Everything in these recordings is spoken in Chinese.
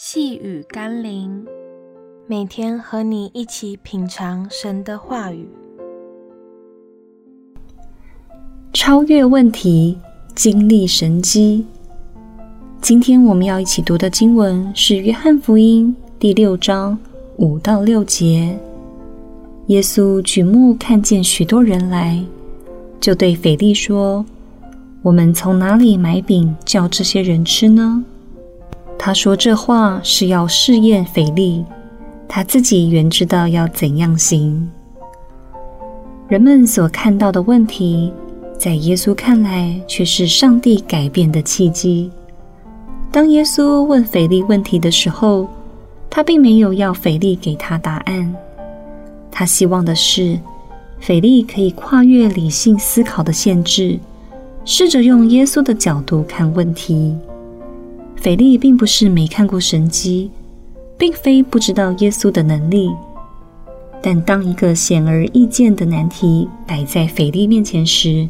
细雨甘霖，每天和你一起品尝神的话语，超越问题，经历神机。今天我们要一起读的经文是《约翰福音》第六章五到六节。耶稣举目看见许多人来，就对腓力说：“我们从哪里买饼叫这些人吃呢？”他说这话是要试验腓力，他自己原知道要怎样行。人们所看到的问题，在耶稣看来却是上帝改变的契机。当耶稣问腓力问题的时候，他并没有要腓力给他答案，他希望的是腓力可以跨越理性思考的限制，试着用耶稣的角度看问题。腓力并不是没看过神迹，并非不知道耶稣的能力，但当一个显而易见的难题摆在腓力面前时，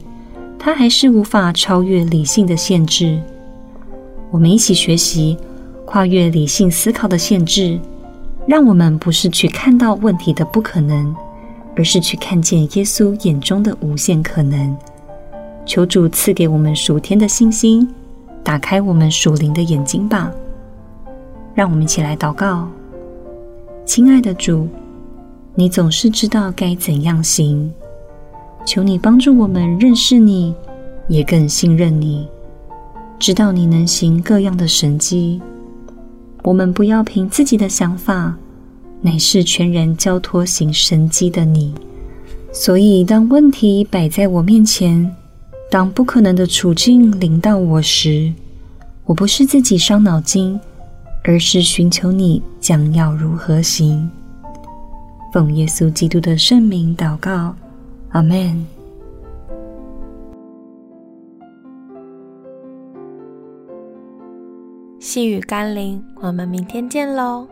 他还是无法超越理性的限制。我们一起学习跨越理性思考的限制，让我们不是去看到问题的不可能，而是去看见耶稣眼中的无限可能。求主赐给我们属天的信心。打开我们属灵的眼睛吧，让我们一起来祷告。亲爱的主，你总是知道该怎样行，求你帮助我们认识你，也更信任你，知道你能行各样的神迹。我们不要凭自己的想法，乃是全然交托行神迹的你。所以，当问题摆在我面前，当不可能的处境临到我时，我不是自己伤脑筋，而是寻求你将要如何行。奉耶稣基督的圣名祷告，阿门。细雨甘霖，我们明天见喽。